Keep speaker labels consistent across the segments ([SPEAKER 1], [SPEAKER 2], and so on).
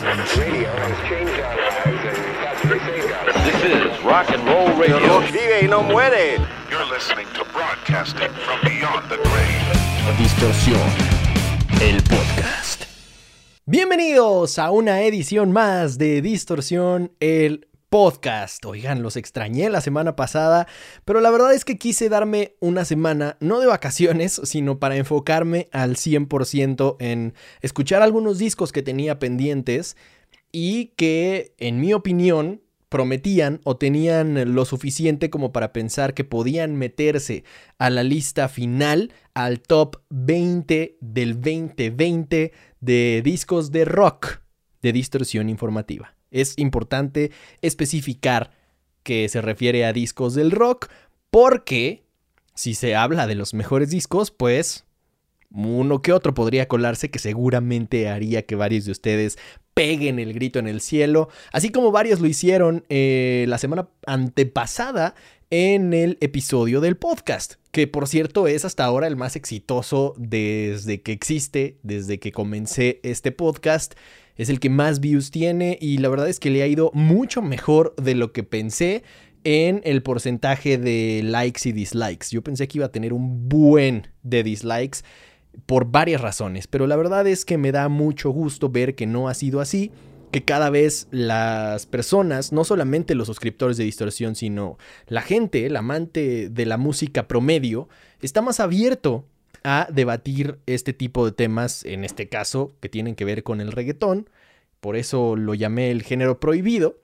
[SPEAKER 1] This is rock and roll radio.
[SPEAKER 2] vive y no muere.
[SPEAKER 3] You're listening to broadcasting from beyond the grave.
[SPEAKER 4] Distorsión, el podcast.
[SPEAKER 5] Bienvenidos a una edición más de Distorsión, el podcast. Oigan, los extrañé la semana pasada, pero la verdad es que quise darme una semana, no de vacaciones, sino para enfocarme al 100% en escuchar algunos discos que tenía pendientes y que, en mi opinión, prometían o tenían lo suficiente como para pensar que podían meterse a la lista final, al top 20 del 2020 de discos de rock de distorsión informativa. Es importante especificar que se refiere a discos del rock porque si se habla de los mejores discos, pues uno que otro podría colarse que seguramente haría que varios de ustedes peguen el grito en el cielo, así como varios lo hicieron eh, la semana antepasada en el episodio del podcast, que por cierto es hasta ahora el más exitoso desde que existe, desde que comencé este podcast. Es el que más views tiene y la verdad es que le ha ido mucho mejor de lo que pensé en el porcentaje de likes y dislikes. Yo pensé que iba a tener un buen de dislikes por varias razones, pero la verdad es que me da mucho gusto ver que no ha sido así, que cada vez las personas, no solamente los suscriptores de distorsión, sino la gente, el amante de la música promedio, está más abierto a debatir este tipo de temas, en este caso, que tienen que ver con el reggaetón. Por eso lo llamé el género prohibido,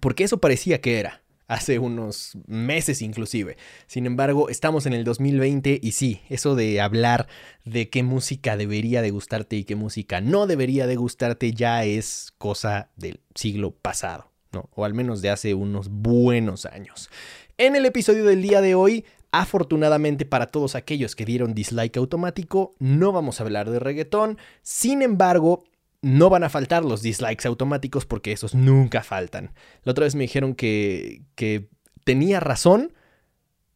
[SPEAKER 5] porque eso parecía que era, hace unos meses inclusive. Sin embargo, estamos en el 2020 y sí, eso de hablar de qué música debería de gustarte y qué música no debería de gustarte ya es cosa del siglo pasado, ¿no? O al menos de hace unos buenos años. En el episodio del día de hoy Afortunadamente para todos aquellos que dieron dislike automático, no vamos a hablar de reggaetón. Sin embargo, no van a faltar los dislikes automáticos porque esos nunca faltan. La otra vez me dijeron que, que tenía razón,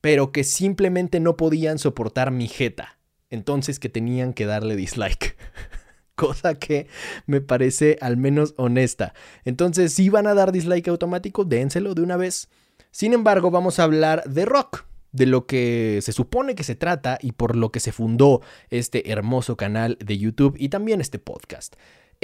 [SPEAKER 5] pero que simplemente no podían soportar mi jeta. Entonces que tenían que darle dislike. Cosa que me parece al menos honesta. Entonces, si van a dar dislike automático, dénselo de una vez. Sin embargo, vamos a hablar de rock de lo que se supone que se trata y por lo que se fundó este hermoso canal de YouTube y también este podcast.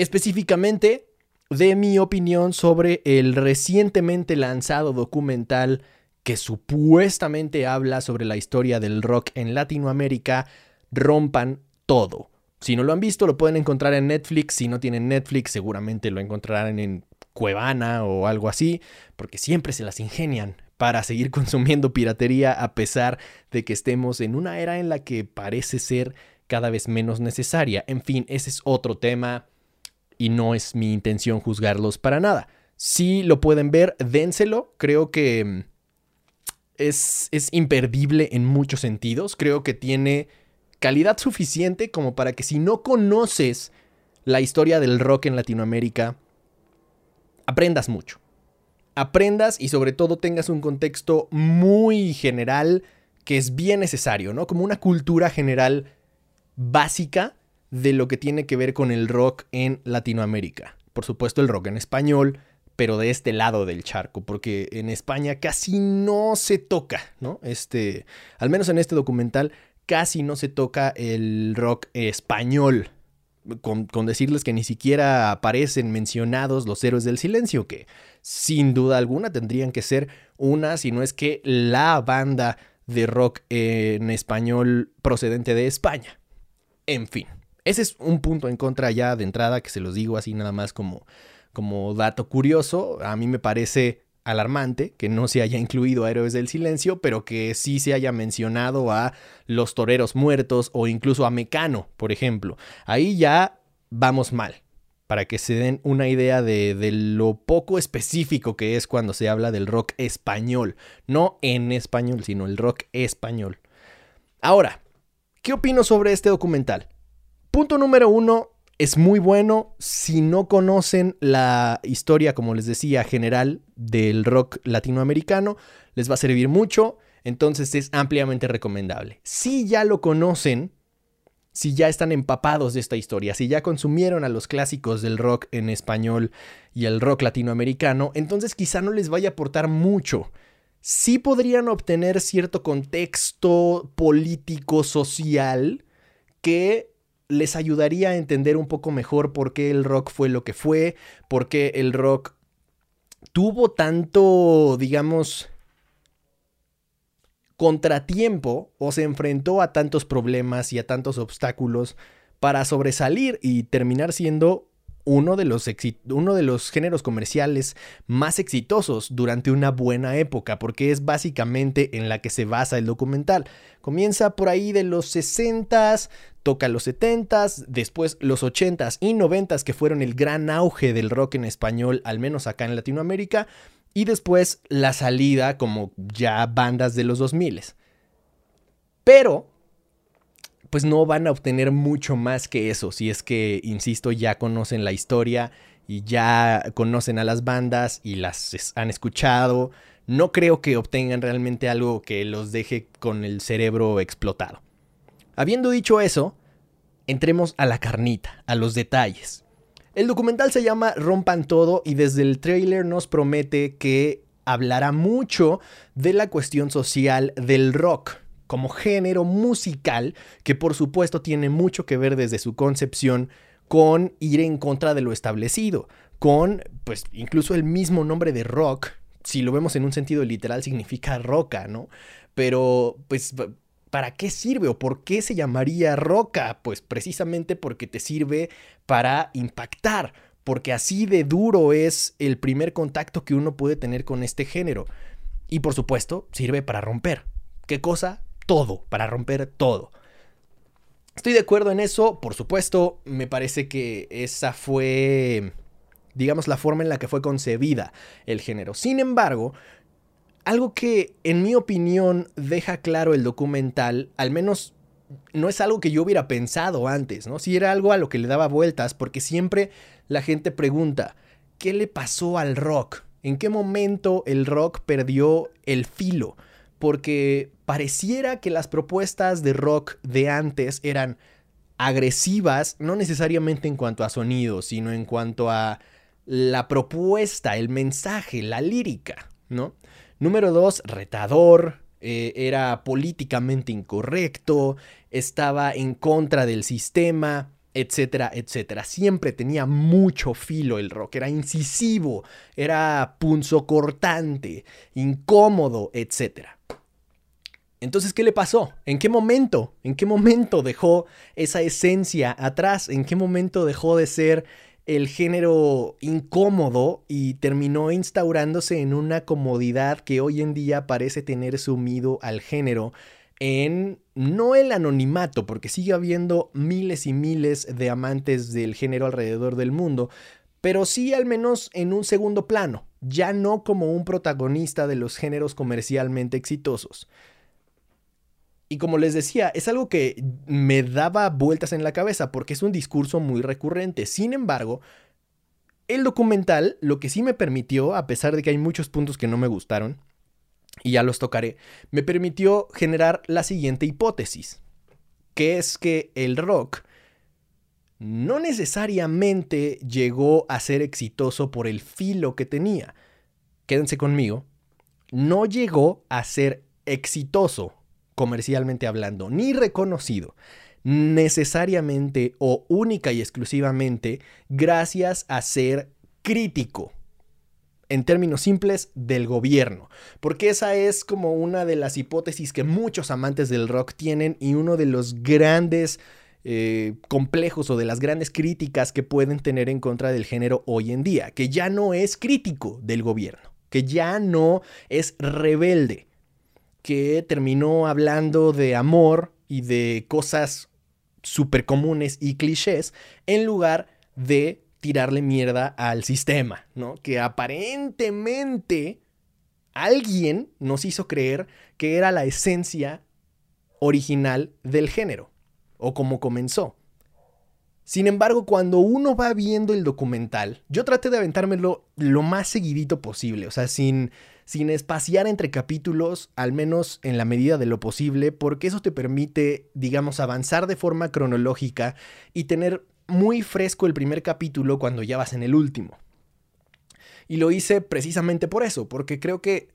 [SPEAKER 5] Específicamente de mi opinión sobre el recientemente lanzado documental que supuestamente habla sobre la historia del rock en Latinoamérica, Rompan Todo. Si no lo han visto, lo pueden encontrar en Netflix. Si no tienen Netflix, seguramente lo encontrarán en Cuevana o algo así, porque siempre se las ingenian para seguir consumiendo piratería a pesar de que estemos en una era en la que parece ser cada vez menos necesaria. En fin, ese es otro tema y no es mi intención juzgarlos para nada. Si lo pueden ver, dénselo. Creo que mm, es, es imperdible en muchos sentidos. Creo que tiene calidad suficiente como para que si no conoces la historia del rock en Latinoamérica, aprendas mucho aprendas y sobre todo tengas un contexto muy general que es bien necesario, ¿no? Como una cultura general básica de lo que tiene que ver con el rock en Latinoamérica. Por supuesto el rock en español, pero de este lado del charco, porque en España casi no se toca, ¿no? Este, al menos en este documental, casi no se toca el rock español. Con, con decirles que ni siquiera aparecen mencionados los héroes del silencio, que sin duda alguna tendrían que ser una, si no es que la banda de rock en español procedente de España. En fin, ese es un punto en contra ya de entrada que se los digo así nada más como, como dato curioso. A mí me parece alarmante que no se haya incluido a Héroes del Silencio, pero que sí se haya mencionado a Los Toreros Muertos o incluso a Mecano, por ejemplo. Ahí ya vamos mal para que se den una idea de, lo poco específico que es cuando se habla del rock español. No en español, sino el rock español. Ahora, ¿qué opino sobre este documental? Punto número uno, es muy bueno. Si no conocen la historia, como les decía, general del rock latinoamericano, les va a servir mucho. Entonces es ampliamente recomendable. Si ya lo conocen, si ya están empapados de esta historia, si ya consumieron a los clásicos del rock en español y el rock latinoamericano, entonces quizá no les vaya a aportar mucho. Sí podrían obtener cierto contexto político, social, que les ayudaría a entender un poco mejor por qué el rock fue lo que fue, por qué el rock tuvo tanto, digamos, contratiempo o se enfrentó a tantos problemas y a tantos obstáculos para sobresalir y terminar siendo uno de, los uno de los géneros comerciales más exitosos durante una buena época, porque es básicamente en la que se basa el documental. Comienza por ahí de los 60s, toca los 70s, después los 80s y 90s, que fueron el gran auge del rock en español, al menos acá en Latinoamérica, y después la salida como ya bandas de los 2000. Pero, pues no van a obtener mucho más que eso, si es que, insisto, ya conocen la historia y ya conocen a las bandas y las han escuchado. No creo que obtengan realmente algo que los deje con el cerebro explotado. Habiendo dicho eso, entremos a la carnita, a los detalles. El documental se llama Rompan Todo y desde el trailer nos promete que hablará mucho de la cuestión social del rock como género musical que por supuesto tiene mucho que ver desde su concepción con ir en contra de lo establecido, con pues incluso el mismo nombre de rock, si lo vemos en un sentido literal significa roca, ¿no? Pero pues ¿Para qué sirve o por qué se llamaría roca? Pues precisamente porque te sirve para impactar, porque así de duro es el primer contacto que uno puede tener con este género. Y por supuesto, sirve para romper. ¿Qué cosa? Todo, para romper todo. Estoy de acuerdo en eso, por supuesto, me parece que esa fue, digamos, la forma en la que fue concebida el género. Sin embargo, algo que, en mi opinión, deja claro el documental, al menos no es algo que yo hubiera pensado antes, ¿no? Si era algo a lo que le daba vueltas, porque siempre la gente pregunta, ¿qué le pasó al rock? ¿En qué momento el rock perdió el filo? Porque pareciera que las propuestas de rock de antes eran agresivas, no necesariamente en cuanto a sonido, sino en cuanto a la propuesta, el mensaje, la lírica, ¿no? Número dos, retador, eh, era políticamente incorrecto, estaba en contra del sistema, etcétera, etcétera. Siempre tenía mucho filo el rock, era incisivo, era punzocortante, incómodo, etcétera. Entonces, ¿qué le pasó? ¿En qué momento? ¿En qué momento dejó esa esencia atrás? ¿En qué momento dejó de ser el género incómodo y terminó instaurándose en una comodidad que hoy en día parece tener sumido al género en no el anonimato, porque sigue habiendo miles y miles de amantes del género alrededor del mundo, pero sí al menos en un segundo plano, ya no como un protagonista de los géneros comercialmente exitosos. Y como les decía, es algo que me daba vueltas en la cabeza porque es un discurso muy recurrente. Sin embargo, el documental lo que sí me permitió, a pesar de que hay muchos puntos que no me gustaron, y ya los tocaré, me permitió generar la siguiente hipótesis, que es que el rock no necesariamente llegó a ser exitoso por el filo que tenía. Quédense conmigo, no llegó a ser exitoso comercialmente hablando, ni reconocido necesariamente o única y exclusivamente gracias a ser crítico en términos simples, del gobierno. Porque esa es como una de las hipótesis que muchos amantes del rock tienen y uno de los grandes eh, complejos o de las grandes críticas que pueden tener en contra del género hoy en día, que ya no es crítico del gobierno, que ya no es rebelde, que terminó hablando de amor y de cosas súper comunes y clichés en lugar de tirarle mierda al sistema, ¿no? Que aparentemente alguien nos hizo creer que era la esencia original del género, o como comenzó. Sin embargo, cuando uno va viendo el documental, yo traté de aventármelo lo más seguidito posible, o sea, sin, sin espaciar entre capítulos, al menos en la medida de lo posible, porque eso te permite, digamos, avanzar de forma cronológica y tener muy fresco el primer capítulo cuando ya vas en el último. Y lo hice precisamente por eso, porque creo que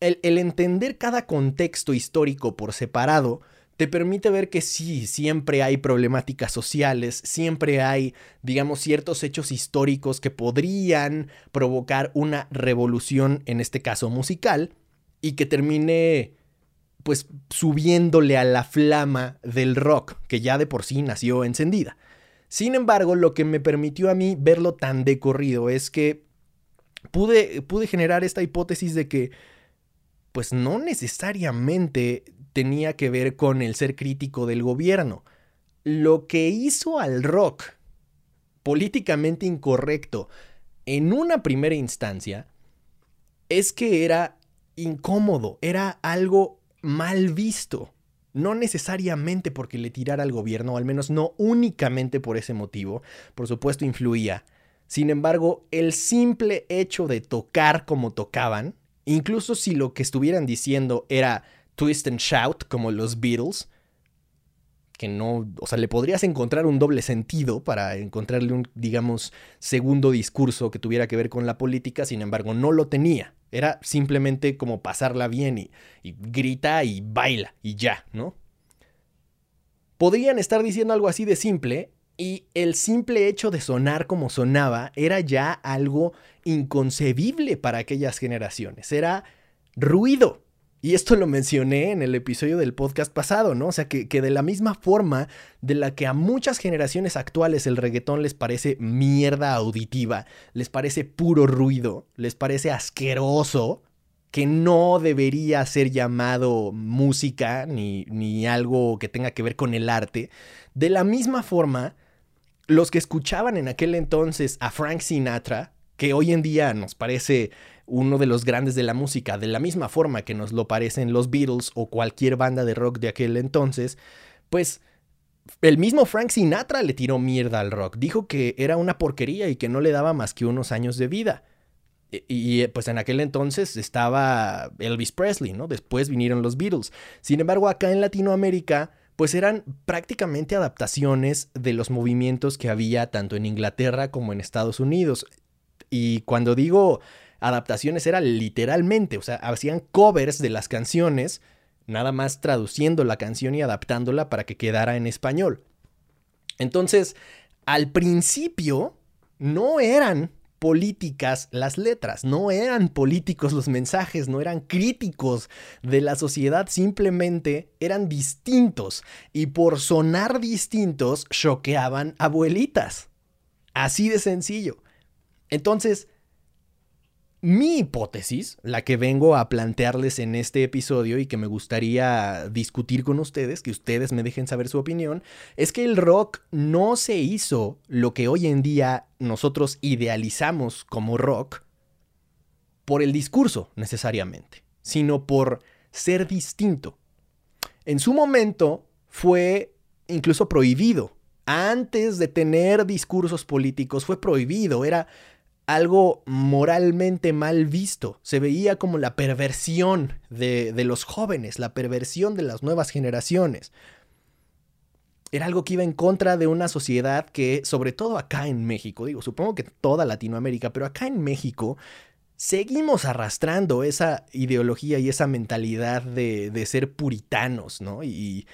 [SPEAKER 5] el, el entender cada contexto histórico por separado, te permite ver que sí, siempre hay problemáticas sociales, siempre hay, digamos, ciertos hechos históricos que podrían provocar una revolución, en este caso musical, y que termine pues subiéndole a la flama del rock, que ya de por sí nació encendida. Sin embargo, lo que me permitió a mí verlo tan de corrido es que pude, pude generar esta hipótesis de que pues no necesariamente tenía que ver con el ser crítico del gobierno. Lo que hizo al rock políticamente incorrecto en una primera instancia es que era incómodo, era algo mal visto. No necesariamente porque le tirara al gobierno, al menos no únicamente por ese motivo, por supuesto influía. Sin embargo, el simple hecho de tocar como tocaban, incluso si lo que estuvieran diciendo era twist and shout como los Beatles, que no, o sea, le podrías encontrar un doble sentido para encontrarle un, digamos, segundo discurso que tuviera que ver con la política, sin embargo, no lo tenía. Era simplemente como pasarla bien y, grita y baila y ya, ¿no? Podrían estar diciendo algo así de simple y el simple hecho de sonar como sonaba era ya algo inconcebible para aquellas generaciones. Era ruido. Y esto lo mencioné en el episodio del podcast pasado, ¿no? O sea, que, de la misma forma de la que a muchas generaciones actuales el reggaetón les parece mierda auditiva, les parece puro ruido, les parece asqueroso, que no debería ser llamado música ni, ni algo que tenga que ver con el arte, de la misma forma, los que escuchaban en aquel entonces a Frank Sinatra, que hoy en día nos parece uno de los grandes de la música, de la misma forma que nos lo parecen los Beatles o cualquier banda de rock de aquel entonces, pues el mismo Frank Sinatra le tiró mierda al rock, dijo que era una porquería y que no le daba más que unos años de vida. E, y, pues en aquel entonces estaba Elvis Presley, ¿no? Después vinieron los Beatles. Sin embargo, acá en Latinoamérica, pues eran prácticamente adaptaciones de los movimientos que había tanto en Inglaterra como en Estados Unidos. Y cuando digo adaptaciones era literalmente, o sea, hacían covers de las canciones, nada más traduciendo la canción y adaptándola para que quedara en español. Entonces, al principio no eran políticas las letras, no eran políticos los mensajes, no eran críticos de la sociedad, simplemente eran distintos y por sonar distintos choqueaban abuelitas. Así de sencillo. Entonces, mi hipótesis, la que vengo a plantearles en este episodio y que me gustaría discutir con ustedes, que ustedes me dejen saber su opinión, es que el rock no se hizo lo que hoy en día nosotros idealizamos como rock por el discurso necesariamente, sino por ser distinto. En su momento fue incluso prohibido. Antes de tener discursos políticos fue prohibido, era algo moralmente mal visto. Se veía como la perversión de, los jóvenes, la perversión de las nuevas generaciones. Era algo que iba en contra de una sociedad que, sobre todo acá en México, digo, supongo que toda Latinoamérica, pero acá en México seguimos arrastrando esa ideología y esa mentalidad de, de ser puritanos, ¿no? Y,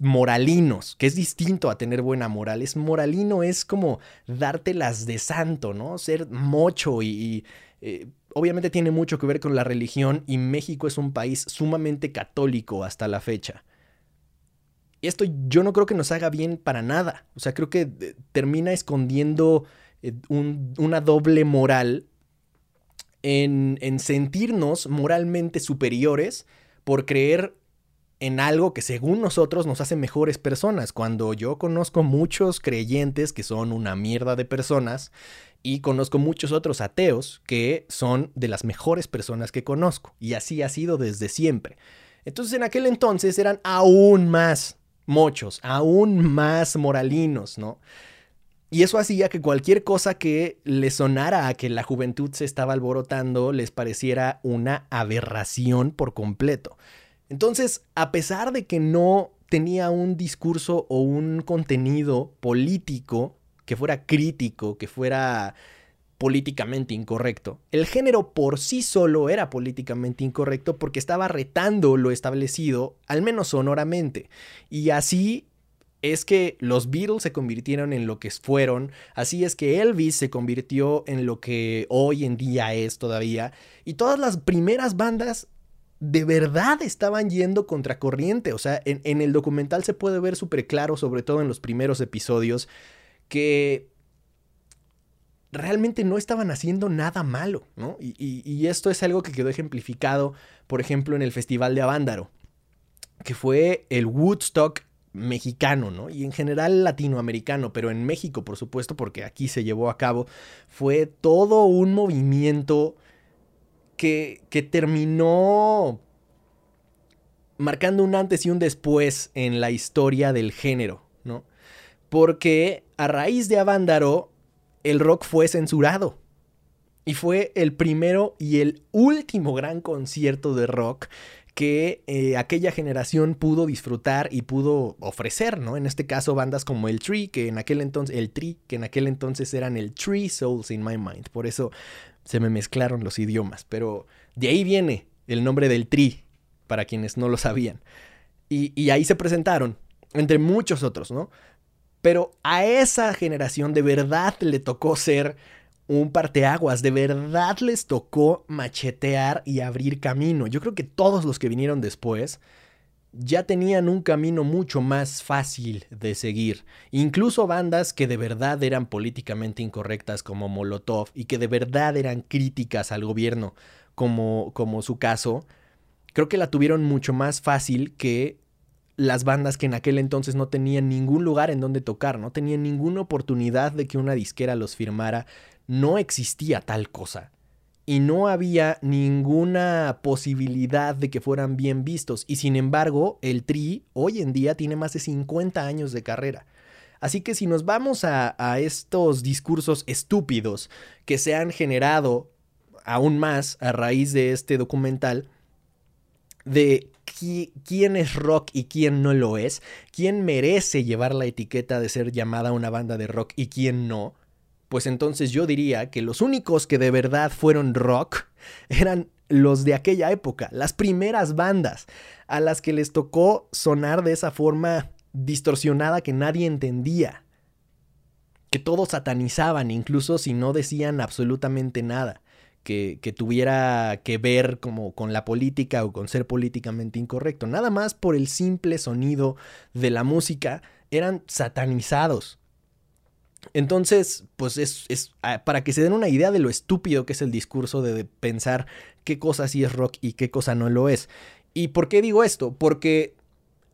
[SPEAKER 5] moralinos, que es distinto a tener buena moral. Es moralino, es como dártelas de santo, ¿no? Ser mocho y, eh, obviamente tiene mucho que ver con la religión y México es un país sumamente católico hasta la fecha. Y esto yo no creo que nos haga bien para nada. O sea, creo que eh, termina escondiendo eh, una doble moral en, en sentirnos moralmente superiores por creer en algo que según nosotros nos hace mejores personas, cuando yo conozco muchos creyentes que son una mierda de personas y conozco muchos otros ateos que son de las mejores personas que conozco, y así ha sido desde siempre. Entonces en aquel entonces eran aún más mochos, aún más moralinos, ¿no? Y eso hacía que cualquier cosa que les sonara a que la juventud se estaba alborotando les pareciera una aberración por completo. Entonces, a pesar de que no tenía un discurso o un contenido político que fuera crítico, que fuera políticamente incorrecto. El género por sí solo era políticamente incorrecto porque estaba retando lo establecido, al menos sonoramente. Y así es que los Beatles se convirtieron en lo que fueron, así es que Elvis se convirtió en lo que hoy en día es todavía, y todas las primeras bandas de verdad estaban yendo contracorriente, o sea, en, el documental se puede ver súper claro, sobre todo en los primeros episodios, que realmente no estaban haciendo nada malo, ¿no? Y, y, esto es algo que quedó ejemplificado, por ejemplo, en el Festival de Avándaro, que fue el Woodstock mexicano, ¿no? Y en general latinoamericano, pero en México, por supuesto, porque aquí se llevó a cabo, fue todo un movimiento que, terminó marcando un antes y un después en la historia del género, ¿no? Porque a raíz de Avándaro, el rock fue censurado. Y fue el primero y el último gran concierto de rock que eh, aquella generación pudo disfrutar y pudo ofrecer, ¿no? En este caso, bandas como el Tree, que en aquel entonces, el Tree, que en aquel entonces eran el Tree Souls in My Mind. Por eso se me mezclaron los idiomas. Pero de ahí viene el nombre del Tree, para quienes no lo sabían. Y, y ahí se presentaron, entre muchos otros, ¿no? Pero a esa generación de verdad le tocó ser un parteaguas, de verdad les tocó machetear y abrir camino. Yo creo que todos los que vinieron después ya tenían un camino mucho más fácil de seguir. Incluso bandas que de verdad eran políticamente incorrectas como Molotov y que de verdad eran críticas al gobierno como, como su caso, creo que la tuvieron mucho más fácil que las bandas que en aquel entonces no tenían ningún lugar en donde tocar, no tenían ninguna oportunidad de que una disquera los firmara no existía tal cosa. Y no había ninguna posibilidad de que fueran bien vistos. Y sin embargo, el Tri hoy en día tiene más de 50 años de carrera. Así que si nos vamos a, a estos discursos estúpidos que se han generado aún más a raíz de este documental, de quién es rock y quién no lo es, quién merece llevar la etiqueta de ser llamada una banda de rock y quién no, pues entonces yo diría que los únicos que de verdad fueron rock eran los de aquella época, las primeras bandas a las que les tocó sonar de esa forma distorsionada que nadie entendía, que todos satanizaban incluso si no decían absolutamente nada. Que, que, tuviera que ver como con la política o con ser políticamente incorrecto. Nada más por el simple sonido de la música eran satanizados. Entonces, pues es, ah, para que se den una idea de lo estúpido que es el discurso de, pensar qué cosa sí es rock y qué cosa no lo es. ¿Y por qué digo esto? Porque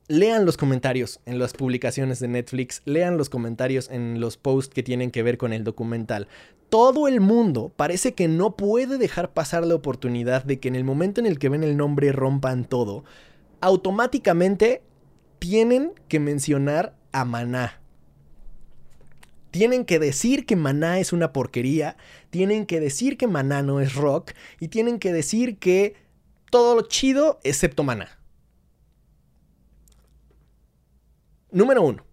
[SPEAKER 5] lean los comentarios en las publicaciones de Netflix, lean los comentarios en los posts que tienen que ver con el documental. Todo el mundo parece que no puede dejar pasar la oportunidad de que en el momento en el que ven el nombre rompan todo, automáticamente tienen que mencionar a Maná tienen que decir que Maná es una porquería, tienen que decir que Maná no es rock y tienen que decir que todo lo chido excepto Maná. Número uno.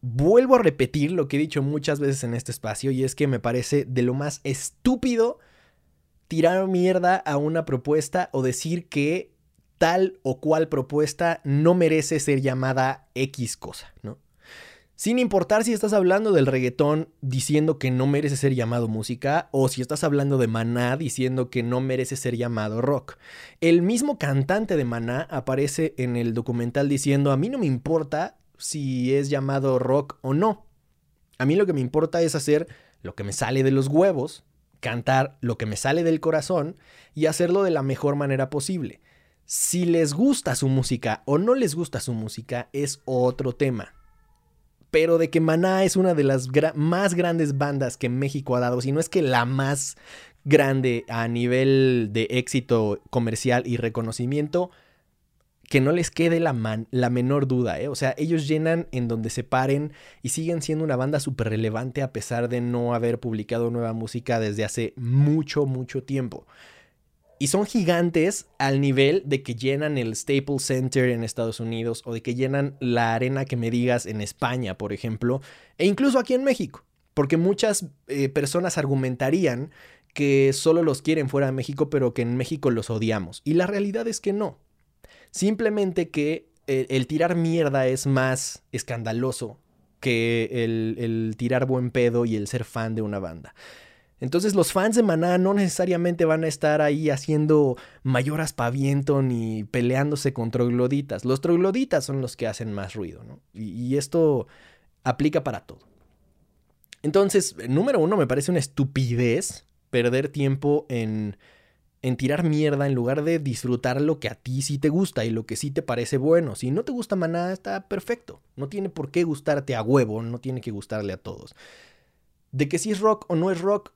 [SPEAKER 5] Vuelvo a repetir lo que he dicho muchas veces en este espacio y es que me parece de lo más estúpido tirar mierda a una propuesta o decir que tal o cual propuesta no merece ser llamada X cosa, ¿no? Sin importar si estás hablando del reggaetón diciendo que no merece ser llamado música o si estás hablando de Maná diciendo que no merece ser llamado rock. El mismo cantante de Maná aparece en el documental diciendo a mí no me importa si es llamado rock o no. A mí lo que me importa es hacer lo que me sale de los huevos, cantar lo que me sale del corazón y hacerlo de la mejor manera posible. Si les gusta su música o no les gusta su música es otro tema pero de que Maná es una de las más grandes bandas que México ha dado, si no es que la más grande a nivel de éxito comercial y reconocimiento, que no les quede la, man- la menor duda, ¿eh? O sea, ellos llenan en donde se paren y siguen siendo una banda súper relevante a pesar de no haber publicado nueva música desde hace mucho, mucho tiempo. Y son gigantes al nivel de que llenan el Staples Center en Estados Unidos o de que llenan la arena que me digas en España, por ejemplo, e incluso aquí en México. Porque muchas eh, personas argumentarían que solo los quieren fuera de México, pero que en México los odiamos. Y la realidad es que no. Simplemente que el, el tirar mierda es más escandaloso que el tirar buen pedo y el ser fan de una banda. Entonces los fans de Maná no necesariamente van a estar ahí haciendo mayor aspaviento ni peleándose con trogloditas. Los trogloditas son los que hacen más ruido, ¿no? Y, y esto aplica para todo. Entonces, número uno, me parece una estupidez perder tiempo en, en tirar mierda en lugar de disfrutar lo que a ti sí te gusta y lo que sí te parece bueno. Si no te gusta Maná, está perfecto. No tiene por qué gustarte a huevo, no tiene que gustarle a todos. De que si es rock o no es rock,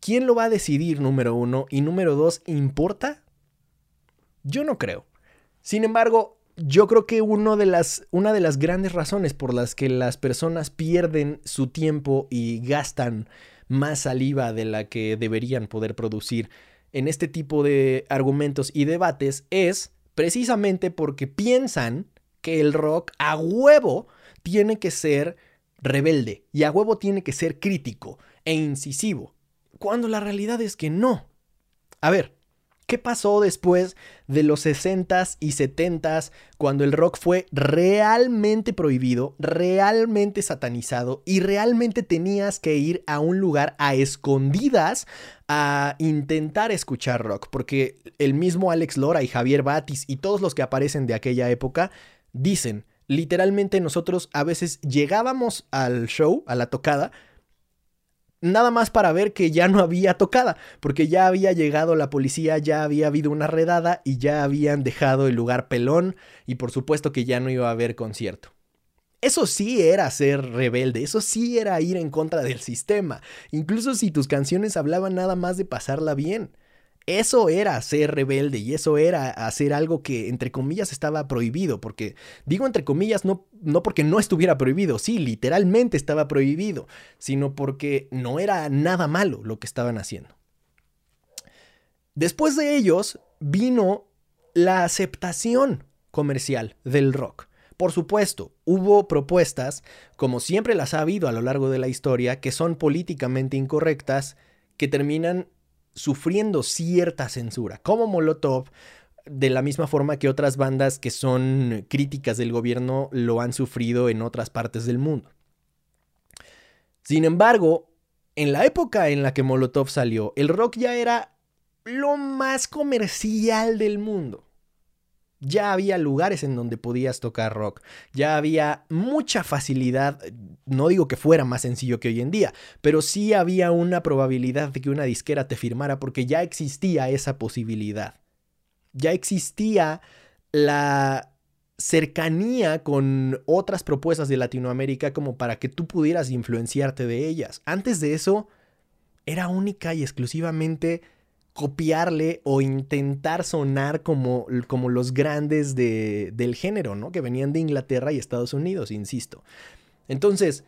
[SPEAKER 5] ¿quién lo va a decidir, número uno? Y número dos, ¿importa? Yo no creo. Sin embargo, yo creo que de las, una de las grandes razones por las que las personas pierden su tiempo y gastan más saliva de la que deberían poder producir en este tipo de argumentos y debates es precisamente porque piensan que el rock a huevo tiene que ser rebelde y a huevo tiene que ser crítico e incisivo, cuando la realidad es que no. A ver, ¿qué pasó después de los 60s y 70s cuando el rock fue realmente prohibido, realmente satanizado y realmente tenías que ir a un lugar a escondidas a intentar escuchar rock? Porque el mismo Alex Lora y Javier Batis y todos los que aparecen de aquella época dicen, literalmente nosotros a veces llegábamos al show, a la tocada, nada más para ver que ya no había tocada, porque ya había llegado la policía, ya había habido una redada y ya habían dejado el lugar pelón y por supuesto que ya no iba a haber concierto. Eso sí era ser rebelde, eso sí era ir en contra del sistema, incluso si tus canciones hablaban nada más de pasarla bien. Eso era ser rebelde y eso era hacer algo que entre comillas estaba prohibido, porque digo entre comillas no, no porque no estuviera prohibido, sí, literalmente estaba prohibido, sino porque no era nada malo lo que estaban haciendo. Después de ellos vino la aceptación comercial del rock. Por supuesto, hubo propuestas, como siempre las ha habido a lo largo de la historia, que son políticamente incorrectas, que terminan sufriendo cierta censura, como Molotov, de la misma forma que otras bandas que son críticas del gobierno lo han sufrido en otras partes del mundo. Sin embargo, en la época en la que Molotov salió, el rock ya era lo más comercial del mundo. Ya había lugares en donde podías tocar rock, ya había mucha facilidad, no digo que fuera más sencillo que hoy en día, pero sí había una probabilidad de que una disquera te firmara porque ya existía esa posibilidad. Ya existía la cercanía con otras propuestas de Latinoamérica como para que tú pudieras influenciarte de ellas. Antes de eso, era única y exclusivamente copiarle o intentar sonar como, como los grandes de, del género, ¿no? Que venían de Inglaterra y Estados Unidos, insisto. Entonces,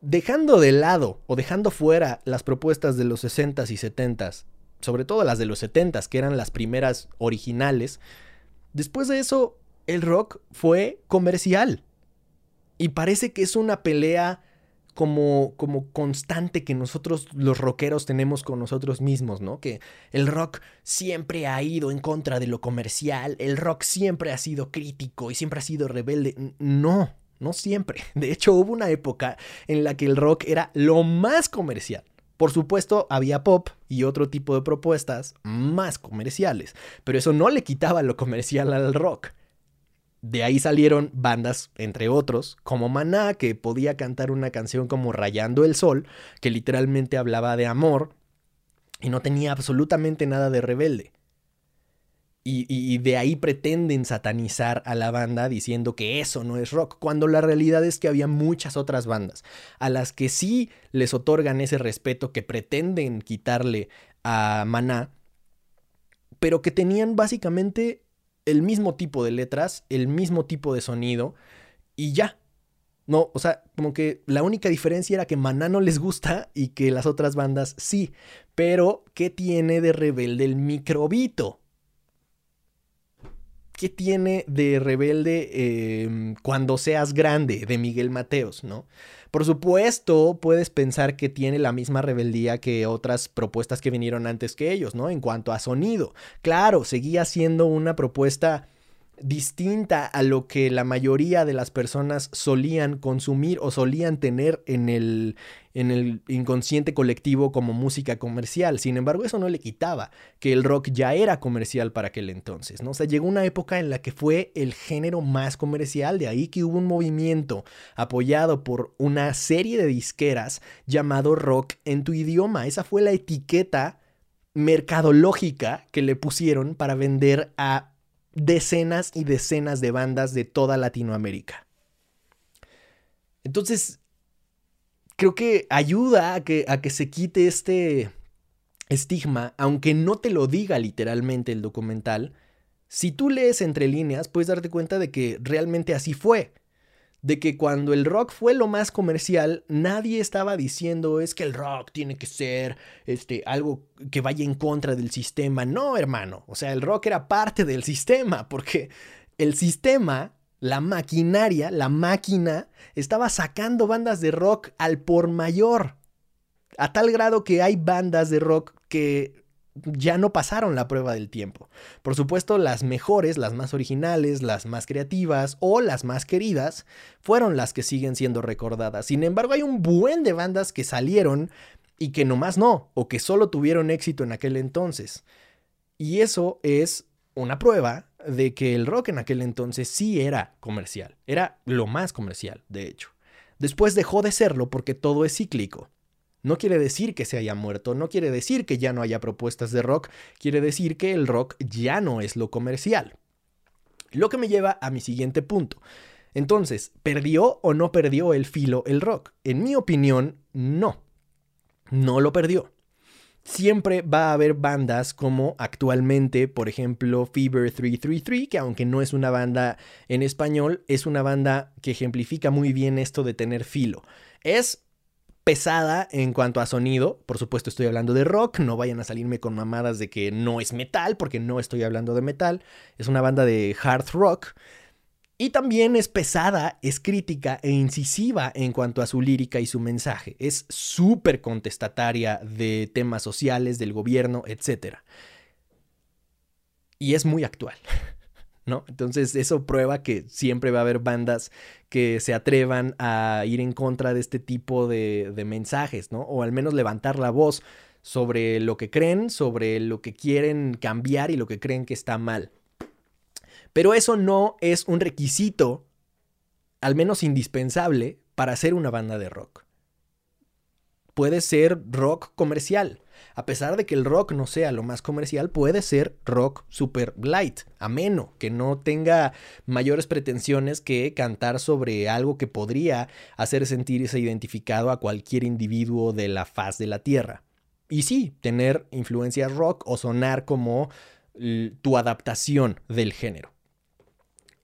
[SPEAKER 5] dejando de lado o dejando fuera las propuestas de los 60s y 70s, sobre todo las de los 70s, que eran las primeras originales, después de eso, el rock fue comercial. Y parece que es una pelea como, como constante que nosotros los rockeros tenemos con nosotros mismos, ¿no? Que el rock siempre ha ido en contra de lo comercial, el rock siempre ha sido crítico y siempre ha sido rebelde. No, no siempre. De hecho, hubo una época en la que el rock era lo más comercial. Por supuesto, había pop y otro tipo de propuestas más comerciales, pero eso no le quitaba lo comercial al rock. De ahí salieron bandas, entre otros, como Maná, que podía cantar una canción como Rayando el Sol, que literalmente hablaba de amor y no tenía absolutamente nada de rebelde. Y, y, de ahí pretenden satanizar a la banda diciendo que eso no es rock, cuando la realidad es que había muchas otras bandas a las que sí les otorgan ese respeto que pretenden quitarle a Maná, pero que tenían básicamente el mismo tipo de letras, el mismo tipo de sonido y ya. No, o sea, como que la única diferencia era que Maná no les gusta y que las otras bandas sí. Pero, ¿qué tiene de rebelde el microbito? ¿Qué tiene de rebelde em, cuando seas grande de Miguel Mateos, no? Por supuesto, puedes pensar que tiene la misma rebeldía que otras propuestas que vinieron antes que ellos, ¿no? En cuanto a sonido. Claro, seguía siendo una propuesta distinta a lo que la mayoría de las personas solían consumir o solían tener en el, en el inconsciente colectivo como música comercial. Sin embargo, eso no le quitaba que el rock ya era comercial para aquel entonces, ¿no? O sea, llegó una época en la que fue el género más comercial, de ahí que hubo un movimiento apoyado por una serie de disqueras llamado rock en tu idioma. Esa fue la etiqueta mercadológica que le pusieron para vender a decenas y decenas de bandas de toda Latinoamérica. Entonces, creo que ayuda a que, a que se quite este estigma, aunque no te lo diga literalmente el documental. Si tú lees entre líneas, puedes darte cuenta de que realmente así fue de que cuando el rock fue lo más comercial, nadie estaba diciendo es que el rock tiene que ser este, algo que vaya en contra del sistema. No, hermano. O sea, el rock era parte del sistema, porque el sistema, la maquinaria, la máquina, estaba sacando bandas de rock al por mayor. A tal grado que hay bandas de rock que ya no pasaron la prueba del tiempo. Por supuesto, las mejores, las más originales, las más creativas o las más queridas fueron las que siguen siendo recordadas. Sin embargo, hay un buen de bandas que salieron y que nomás no, o que solo tuvieron éxito en aquel entonces. Y eso es una prueba de que el rock en aquel entonces sí era comercial, era lo más comercial, de hecho. Después dejó de serlo porque todo es cíclico. No quiere decir que se haya muerto, no quiere decir que ya no haya propuestas de rock, quiere decir que el rock ya no es lo comercial. Lo que me lleva a mi siguiente punto. Entonces, ¿perdió o no perdió el filo el rock? En mi opinión, no. No lo perdió. Siempre va a haber bandas como actualmente, por ejemplo, Fever 333, que aunque no es una banda en español, es una banda que ejemplifica muy bien esto de tener filo. Es pesada en cuanto a sonido. Por supuesto estoy hablando de rock, no vayan a salirme con mamadas de que no es metal, porque no estoy hablando de metal. Es una banda de hard rock. Y también es pesada, es crítica e incisiva en cuanto a su lírica y su mensaje. Es súper contestataria de temas sociales, del gobierno, etc. Y es muy actual. ¿no? Entonces eso prueba que siempre va a haber bandas que se atrevan a ir en contra de este tipo de, de mensajes, ¿no? O al menos levantar la voz sobre lo que creen, sobre lo que quieren cambiar y lo que creen que está mal. Pero eso no es un requisito, al menos indispensable, para ser una banda de rock. Puede ser rock comercial, a pesar de que el rock no sea lo más comercial, puede ser rock super light, ameno, que no tenga mayores pretensiones que cantar sobre algo que podría hacer sentirse identificado a cualquier individuo de la faz de la tierra. Y sí, tener influencias rock o sonar como tu adaptación del género.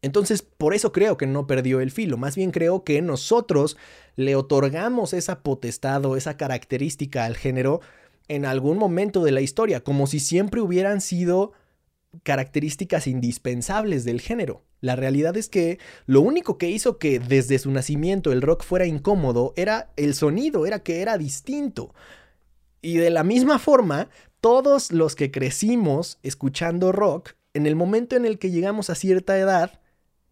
[SPEAKER 5] Entonces, por eso creo que no perdió el filo, más bien creo que nosotros le otorgamos esa potestad o esa característica al género en algún momento de la historia, como si siempre hubieran sido características indispensables del género. La realidad es que lo único que hizo que desde su nacimiento el rock fuera incómodo era el sonido, era que era distinto. Y de la misma forma, todos los que crecimos escuchando rock, en el momento en el que llegamos a cierta edad,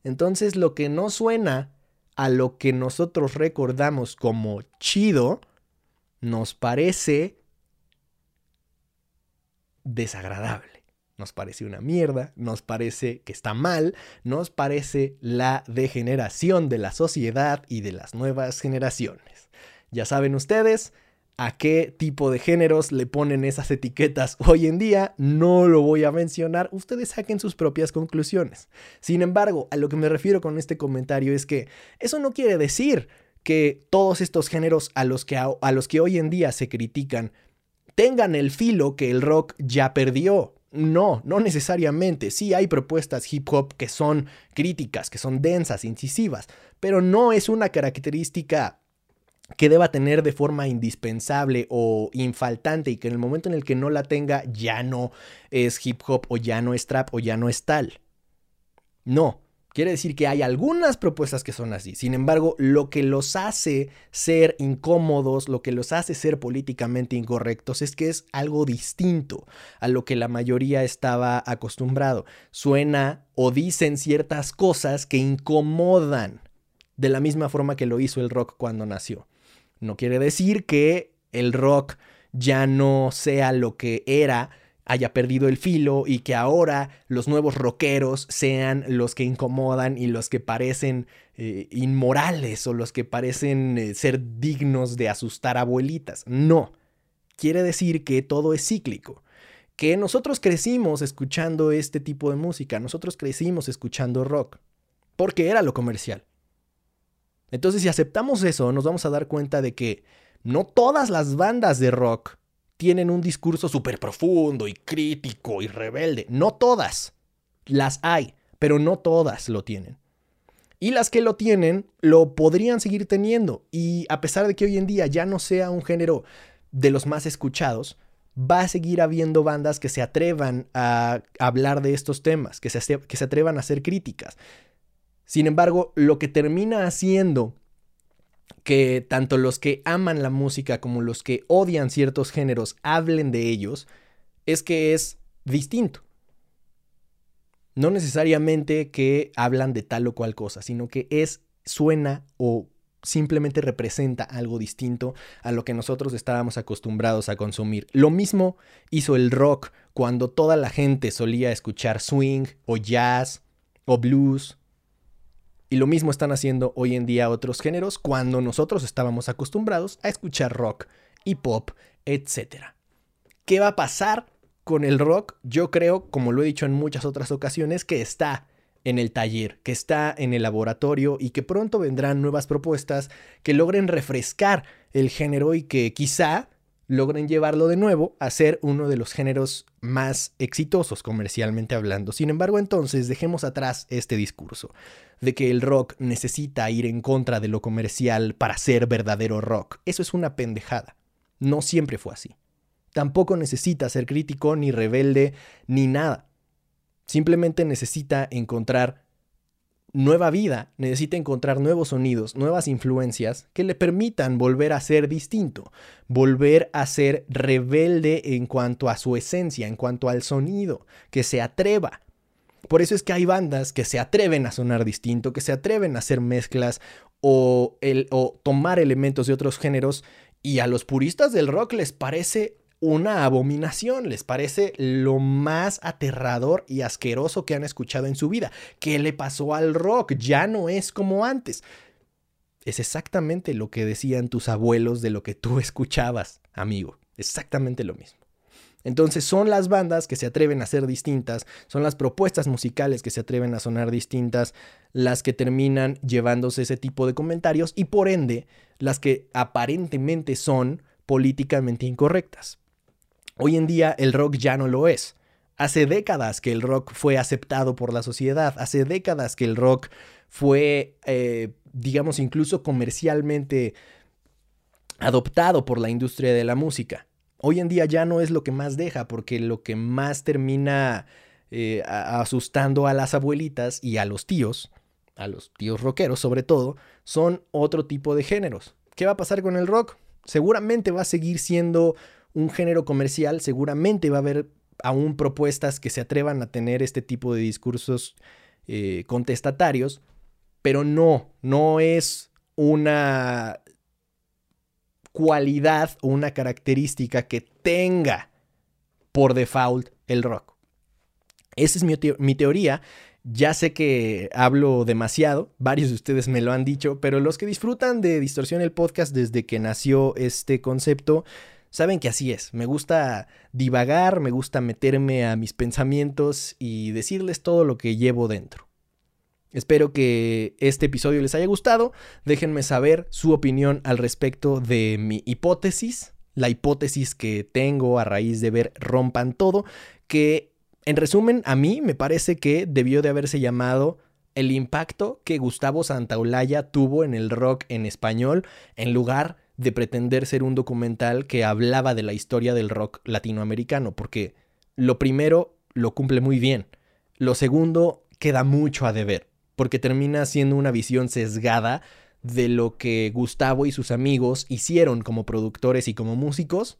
[SPEAKER 5] entonces lo que no suena a lo que nosotros recordamos como chido, nos parece desagradable. Nos parece una mierda, nos parece que está mal, nos parece la degeneración de la sociedad y de las nuevas generaciones. Ya saben ustedes a qué tipo de géneros le ponen esas etiquetas hoy en día, no lo voy a mencionar, ustedes saquen sus propias conclusiones. Sin embargo, a lo que me refiero con este comentario es que eso no quiere decir que todos estos géneros a los que, a los que hoy en día se critican tengan el filo que el rock ya perdió. No, no necesariamente. Sí hay propuestas hip hop que son críticas, que son densas, incisivas, pero no es una característica que deba tener de forma indispensable o infaltante y que en el momento en el que no la tenga ya no es hip hop o ya no es trap o ya no es tal. No, quiere decir que hay algunas propuestas que son así. Sin embargo, lo que los hace ser incómodos, lo que los hace ser políticamente incorrectos es que es algo distinto a lo que la mayoría estaba acostumbrado. Suena o dicen ciertas cosas que incomodan de la misma forma que lo hizo el rock cuando nació. No quiere decir que el rock ya no sea lo que era, haya perdido el filo y que ahora los nuevos rockeros sean los que incomodan y los que parecen eh, inmorales o los que parecen eh, ser dignos de asustar abuelitas. No. Quiere decir que todo es cíclico. Que nosotros crecimos escuchando este tipo de música, nosotros crecimos escuchando rock, porque era lo comercial. Entonces, si aceptamos eso, nos vamos a dar cuenta de que no todas las bandas de rock tienen un discurso súper profundo y crítico y rebelde. No todas. Las hay, pero no todas lo tienen. Y las que lo tienen, lo podrían seguir teniendo. Y a pesar de que hoy en día ya no sea un género de los más escuchados, va a seguir habiendo bandas que se atrevan a hablar de estos temas, que se, que se atrevan a hacer críticas. Sin embargo, lo que termina haciendo que tanto los que aman la música como los que odian ciertos géneros hablen de ellos es que es distinto. No necesariamente que hablan de tal o cual cosa, sino que es, suena o simplemente representa algo distinto a lo que nosotros estábamos acostumbrados a consumir. Lo mismo hizo el rock cuando toda la gente solía escuchar swing o jazz o blues y lo mismo están haciendo hoy en día otros géneros cuando nosotros estábamos acostumbrados a escuchar rock y pop, etc. ¿Qué va a pasar con el rock? Yo creo, como lo he dicho en muchas otras ocasiones, que está en el taller, que está en el laboratorio y que pronto vendrán nuevas propuestas que logren refrescar el género y que quizá logren llevarlo de nuevo a ser uno de los géneros más exitosos comercialmente hablando. Sin embargo, entonces dejemos atrás este discurso de que el rock necesita ir en contra de lo comercial para ser verdadero rock. Eso es una pendejada. No siempre fue así. Tampoco necesita ser crítico, ni rebelde, ni nada. Simplemente necesita encontrar nueva vida, necesita encontrar nuevos sonidos, nuevas influencias que le permitan volver a ser distinto, volver a ser rebelde en cuanto a su esencia, en cuanto al sonido, que se atreva, por eso es que hay bandas que se atreven a sonar distinto, que se atreven a hacer mezclas o, el, o tomar elementos de otros géneros y a los puristas del rock les parece una abominación, les parece lo más aterrador y asqueroso que han escuchado en su vida. ¿Qué le pasó al rock? Ya no es como antes. Es exactamente lo que decían tus abuelos de lo que tú escuchabas, amigo. Exactamente lo mismo. Entonces son las bandas que se atreven a ser distintas, son las propuestas musicales que se atreven a sonar distintas, las que terminan llevándose ese tipo de comentarios y por ende las que aparentemente son políticamente incorrectas. Hoy en día el rock ya no lo es. Hace décadas que el rock fue aceptado por la sociedad, hace décadas que el rock fue, eh, digamos, incluso comercialmente adoptado por la industria de la música. Hoy en día ya no es lo que más deja, porque lo que más termina eh, asustando a las abuelitas y a los tíos, a los tíos rockeros sobre todo, son otro tipo de géneros. ¿Qué va a pasar con el rock? Seguramente va a seguir siendo un género comercial, seguramente va a haber aún propuestas que se atrevan a tener este tipo de discursos eh, contestatarios, pero no, no es una cualidad o una característica que tenga por default el rock. Esa es mi, teoría. Ya sé que hablo demasiado, varios de ustedes me lo han dicho, pero los que disfrutan de Distorsión el podcast desde que nació este concepto, saben que así es. Me gusta divagar, me gusta meterme a mis pensamientos y decirles todo lo que llevo dentro. Espero que este episodio les haya gustado. Déjenme saber su opinión al respecto de mi hipótesis, la hipótesis que tengo a raíz de ver Rompan Todo, que En resumen, a mí me parece que debió de haberse llamado el impacto que Gustavo Santaolalla tuvo en el rock en español en lugar de pretender ser un documental que hablaba de la historia del rock latinoamericano, porque lo primero lo cumple muy bien, lo segundo queda mucho a deber, porque termina siendo una visión sesgada de lo que Gustavo y sus amigos hicieron como productores y como músicos,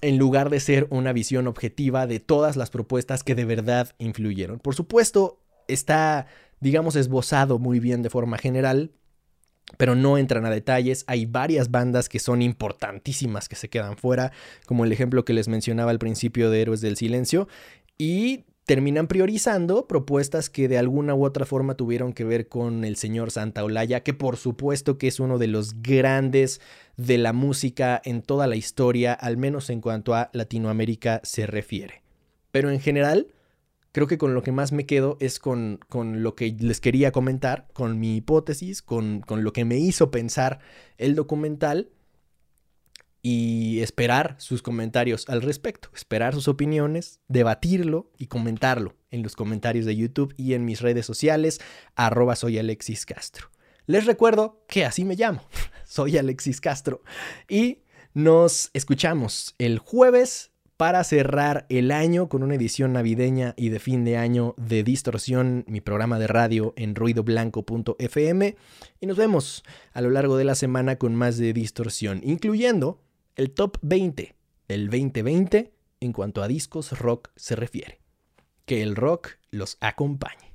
[SPEAKER 5] en lugar de ser una visión objetiva de todas las propuestas que de verdad influyeron. Por supuesto, está, digamos, esbozado muy bien de forma general, pero no entran a detalles. Hay varias bandas que son importantísimas que se quedan fuera, como el ejemplo que les mencionaba al principio de Héroes del Silencio, y terminan priorizando propuestas que de alguna u otra forma tuvieron que ver con el señor Santa Olaya, que por supuesto que es uno de los grandes de la música en toda la historia, al menos en cuanto a Latinoamérica se refiere. Pero en general, creo que con lo que más me quedo es con, con lo que les quería comentar, con mi hipótesis, con, con lo que me hizo pensar el documental y esperar sus comentarios al respecto, esperar sus opiniones, debatirlo y comentarlo en los comentarios de YouTube y en mis redes sociales, arroba soy Alexis Castro. Les recuerdo que así me llamo, soy Alexis Castro y nos escuchamos el jueves para cerrar el año con una edición navideña y de fin de año de Distorsión, mi programa de radio en ruidoblanco.fm. Y nos vemos a lo largo de la semana con más de Distorsión, incluyendo el top 20 del 2020 en cuanto a discos rock se refiere. Que el rock los acompañe.